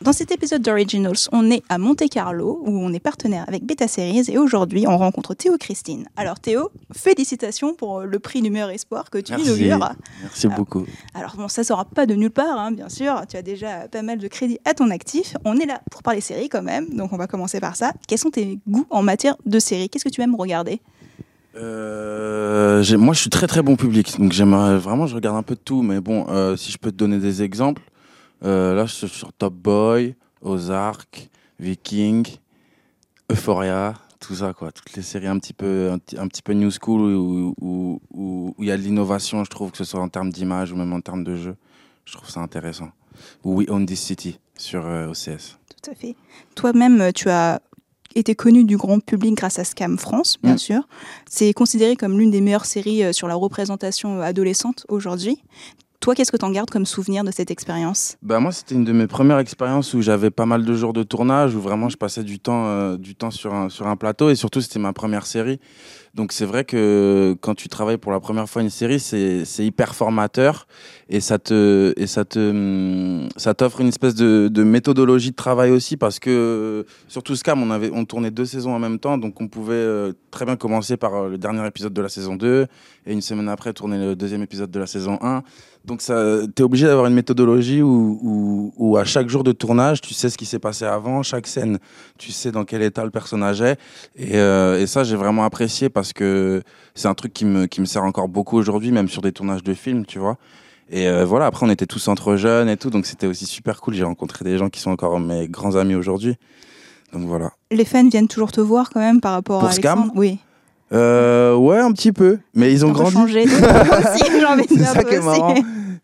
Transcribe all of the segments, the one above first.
Dans cet épisode d'Originals, on est à Monte Carlo où on est partenaire avec Beta Series et aujourd'hui on rencontre Théo Christine. Alors Théo, félicitations pour le prix du meilleur espoir que tu Merci. inaugures. Merci Alors, beaucoup. Alors bon, ça sort pas de nulle part, hein, bien sûr. Tu as déjà pas mal de crédits à ton actif. On est là pour parler séries quand même, donc on va commencer par ça. Quels sont tes goûts en matière de séries? Qu'est-ce que tu aimes regarder? Euh, moi, je suis très très bon public, donc j'aimerais vraiment, je regarde un peu de tout, mais bon, euh, si je peux te donner des exemples, euh, là, je suis sur Top Boy, Ozark, Viking, Euphoria, tout ça, quoi, toutes les séries un petit peu, un, petit- un petit peu new school où où- où- où il y a de l'innovation, je trouve que ce soit en termes d'image ou même en termes de jeu, je trouve ça intéressant. Ou We Own This City sur euh, OCS. Tout à fait. Toi-même, tu as été connu du grand public grâce à Scam France, bien Mm. sûr. C'est considéré comme l'une des meilleures séries euh, sur la représentation adolescente aujourd'hui. Toi, qu'est-ce que tu en gardes comme souvenir de cette expérience? Bah moi, c'était une de mes premières expériences où j'avais pas mal de jours de tournage, où vraiment je passais du temps, euh, du temps sur, un, sur un plateau, et surtout c'était ma première série. Donc c'est vrai que quand tu travailles pour la première fois une série, c'est hyper formateur, et ça te ça te hum, ça t'offre une espèce de, méthodologie de travail aussi, parce que surtout Scam, on avait on tournait deux saisons en même temps, donc on pouvait euh, très bien commencer par euh, le dernier épisode de la saison 2, et une semaine après tourner le deuxième épisode de la saison 1. Donc tu es obligé d'avoir une méthodologie où, où, où à chaque jour de tournage, tu sais ce qui s'est passé avant, chaque scène, tu sais dans quel état le personnage est. Et, euh, et ça, j'ai vraiment apprécié parce que c'est un truc qui me, qui me sert encore beaucoup aujourd'hui, même sur des tournages de films, tu vois. Et euh, voilà, après on était tous entre jeunes et tout, donc c'était aussi super cool. J'ai rencontré des gens qui sont encore mes grands amis aujourd'hui. Donc voilà. Les fans viennent toujours te voir quand même par rapport Pour à Scam Alexandre Oui. Euh, ouais, un petit peu. Mais ils ont grandi. changé. C'est ça qui est marrant.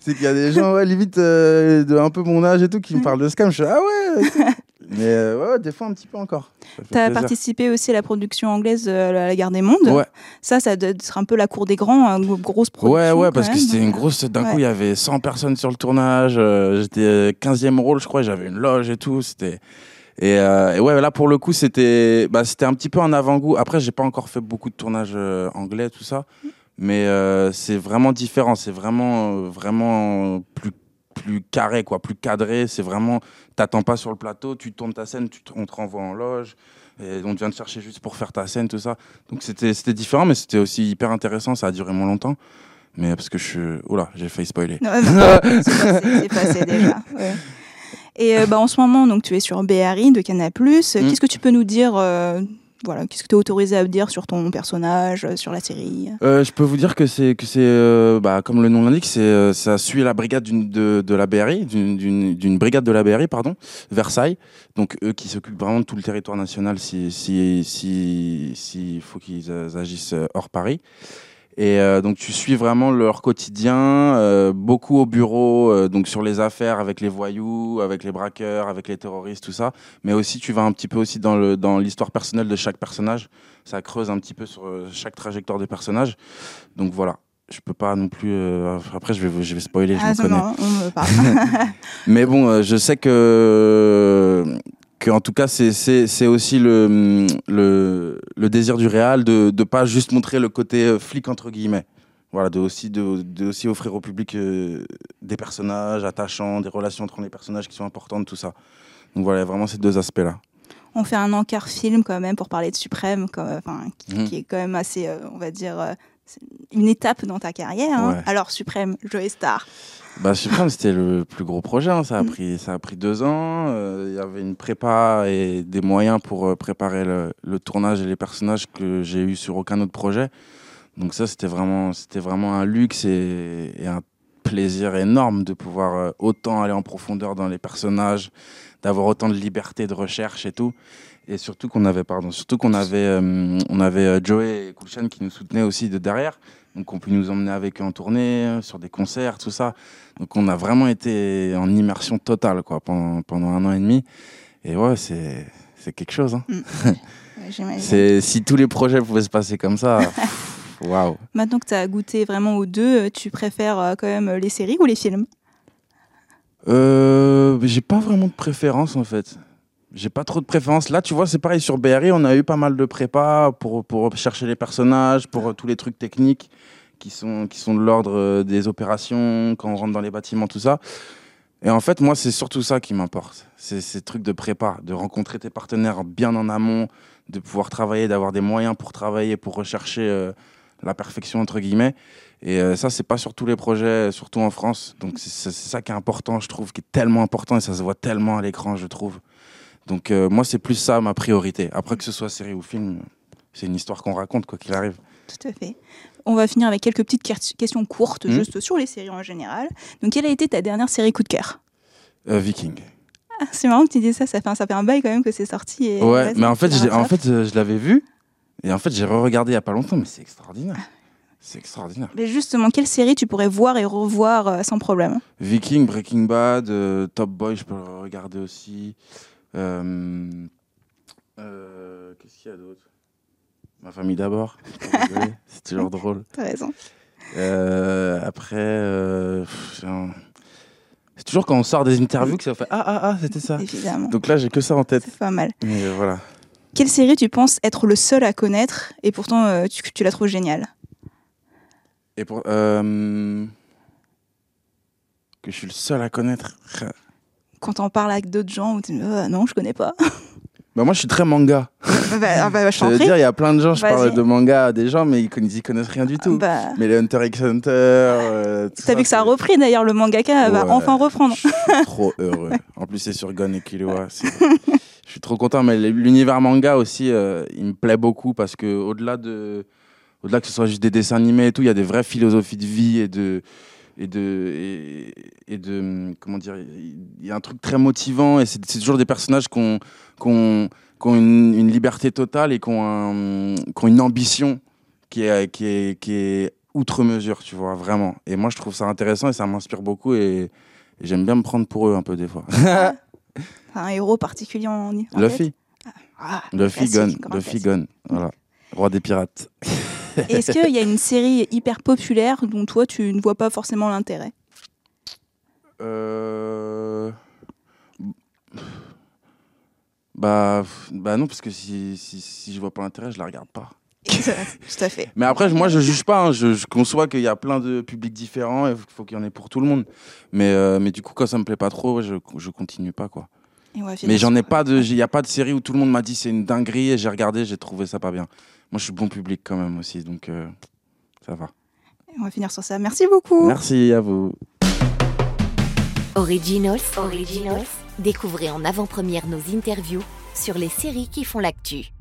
C'est qu'il y a des gens, ouais, limite, euh, de un peu mon âge et tout, qui me parlent de scam. Je suis ah ouais. Mais euh, ouais, ouais, des fois un petit peu encore. Tu as participé aussi à la production anglaise euh, La Guerre des Mondes. Ouais. Ça, ça doit être un peu la cour des grands, une grosse production. Ouais, ouais, parce que c'était une grosse. D'un coup, il y avait 100 personnes sur le tournage. euh, J'étais euh, 15e rôle, je crois. J'avais une loge et tout. C'était. Et, euh, et ouais, là, pour le coup, c'était bah, c'était un petit peu un avant-goût. Après, j'ai pas encore fait beaucoup de tournages euh, anglais, tout ça. Mais euh, c'est vraiment différent. C'est vraiment, euh, vraiment plus, plus carré, quoi, plus cadré. C'est vraiment. T'attends pas sur le plateau, tu tournes ta scène, tu te- on te renvoie en loge. Et on vient te chercher juste pour faire ta scène, tout ça. Donc c'était c'était différent, mais c'était aussi hyper intéressant. Ça a duré moins longtemps. Mais parce que je suis. Oula, j'ai failli spoiler. Non, c'est passé, passé déjà. ouais. Et euh, bah, en ce moment, donc, tu es sur BRI de Canal+. Mm. Qu'est-ce que tu peux nous dire euh, voilà, Qu'est-ce que tu es autorisé à dire sur ton personnage, euh, sur la série? Euh, je peux vous dire que c'est que c'est euh, bah, comme le nom l'indique, c'est euh, ça suit la brigade d'une- de, de la BRI, d'une- d'une brigade de la BRI, pardon, Versailles. Donc eux qui s'occupent vraiment de tout le territoire national si si si s'il faut qu'ils agissent hors Paris. Et euh, donc tu suis vraiment leur quotidien, euh, beaucoup au bureau, euh, donc sur les affaires avec les voyous, avec les braqueurs, avec les terroristes, tout ça. Mais aussi tu vas un petit peu aussi dans le dans l'histoire personnelle de chaque personnage. Ça creuse un petit peu sur euh, chaque trajectoire des personnages. Donc voilà. Je peux pas non plus. euh, après, je vais, je vais spoiler, je Ah, me c'est connais. marrant, on me parle. Mais bon, euh, je sais que, que en tout cas, c'est- aussi le, le, le désir du réal de ne pas juste montrer le côté euh, flic, entre guillemets. Voilà, de aussi, de, de aussi offrir au public euh, des personnages attachants, des relations entre les personnages qui sont importantes, tout ça. Donc voilà, vraiment ces deux aspects-là. on fait un encart film quand même pour parler de Suprême, comme, enfin, qui, Mhm. qui est quand même assez, euh, on va dire, euh, une étape dans ta carrière. hein. Ouais. Alors, Suprême, Joey Star. Bah, Supreme, c'était le plus gros projet. hein. Ça, a Mm. pris, ça a pris deux ans. Euh, Il y avait une prépa et des moyens pour euh, préparer le, le tournage et les personnages que j'ai eu sur aucun autre projet. Donc ça, c'était vraiment, c'était vraiment un luxe et, et un plaisir énorme de pouvoir euh, autant aller en profondeur dans les personnages, d'avoir autant de liberté de recherche et tout. Et surtout qu'on avait, pardon, surtout qu'on avait, euh, on avait Joey et Kulchen qui nous soutenaient aussi de derrière. Donc on peut nous emmener avec eux en tournée, euh, sur des concerts, tout ça. Donc on a vraiment été en immersion totale quoi, pendant, pendant un an et demi. Et ouais, c'est c'est quelque chose. hein. J'imagine. C'est Si tous les projets pouvaient se passer comme ça, waouh. Maintenant que tu as goûté vraiment aux deux, euh, tu préfères euh, quand même les séries ou les films? Euh, J'ai pas vraiment de préférence en fait. J'ai pas trop de préférence. Là, tu vois, c'est pareil sur BRI, on a eu pas mal de prépa pour, pour chercher les personnages, pour tous les trucs techniques qui sont, qui sont de l'ordre euh, des opérations, quand on rentre dans les bâtiments, tout ça. Et en fait, moi, c'est surtout ça qui m'importe. C'est ces trucs de prépa, de rencontrer tes partenaires bien en amont, de pouvoir travailler, d'avoir des moyens pour travailler, pour rechercher euh, la perfection, entre guillemets. Et euh, ça, c'est pas sur tous les projets, surtout en France. Donc, c'est ça qui est important, je trouve, qui est tellement important et ça se voit tellement à l'écran, je trouve. Donc, euh, moi, c'est plus ça ma priorité. Après, que ce soit série ou film, c'est une histoire qu'on raconte, quoi qu'il arrive. Tout à fait. On va finir avec quelques petites questions courtes, Mhm. juste sur les séries en général. Donc, quelle a été ta dernière série coup de cœur? Euh, Viking. Ah, C'est marrant que tu dises ça, ça fait, un, ça fait un bail quand même que c'est sorti. Et Ouais, mais en fait, en fait euh, je l'avais vu. Et en fait, j'ai re-regardé il y a pas longtemps, mais c'est extraordinaire. C'est extraordinaire. Mais justement, quelle série tu pourrais voir et revoir euh, sans problème? Viking, Breaking Bad, Top Boy, je peux le regarder aussi. Euh, euh, Qu'est-ce qu'il y a d'autre? Ma famille d'abord. C'est toujours drôle. T'as raison. Euh, après, euh, c'est toujours quand on sort des interviews que ça fait Ah, ah, ah, c'était ça. Évidemment. Donc là, j'ai que ça en tête. C'est pas mal. Mais voilà. Quelle série tu penses être le seul à connaître et pourtant euh, tu, tu la trouves géniale? Et pour. que je suis le seul à connaître. Quand on parle avec d'autres gens, où tu dis Ah, non, je connais pas. Bah, moi, je suis très manga. bah, ah, bah, je veux dire, il y a plein de gens, je parle de manga à des gens, mais ils connaissent, ils connaissent rien du tout. Bah, Mais les Hunter x Hunter. euh, T'as vu que ça a repris d'ailleurs, le mangaka va Ouais. enfin reprendre. Je suis trop heureux. En plus, c'est sur Gon et Killua. Je suis trop content. Mais l'univers manga aussi, euh, il me plaît beaucoup parce que au-delà de, au-delà que ce soit juste des dessins animés et tout, il y a des vraies philosophies de vie et de et de et, et de comment dire. Il y a un truc très motivant et c'est toujours des personnages qui ont, qui ont- une, une liberté totale et qui ont, un- une ambition qui est qui est qui est outre mesure, tu vois, vraiment. Et moi, je trouve ça intéressant et ça m'inspire beaucoup et et j'aime bien me prendre pour eux un peu des fois. un héros particulier en, en Luffy, Ah, Luffy classique, Gun, Luffy. Gun, voilà, roi des pirates. Est-ce qu'il y a une série hyper populaire dont toi tu ne vois pas forcément l'intérêt? Euh... Bah, bah non, parce que si, si, si je vois pas l'intérêt, je la regarde pas. Tout à fait. Mais après, moi, je juge pas. hein. Je, je conçois qu'il y a plein de publics différents et qu'il faut qu'il y en ait pour tout le monde. Mais, euh, mais du coup, quand ça me plaît pas trop, ouais, je, je continue pas, quoi. Mais j'en ai pas de, il y a pas de série où tout le monde m'a dit c'est une dinguerie et j'ai regardé, j'ai trouvé ça pas bien. Moi, je suis bon public quand même aussi, donc euh, ça va. On va finir sur ça. Merci beaucoup. Merci à vous. Originals, Originals, découvrez en avant-première nos interviews sur les séries qui font l'actu.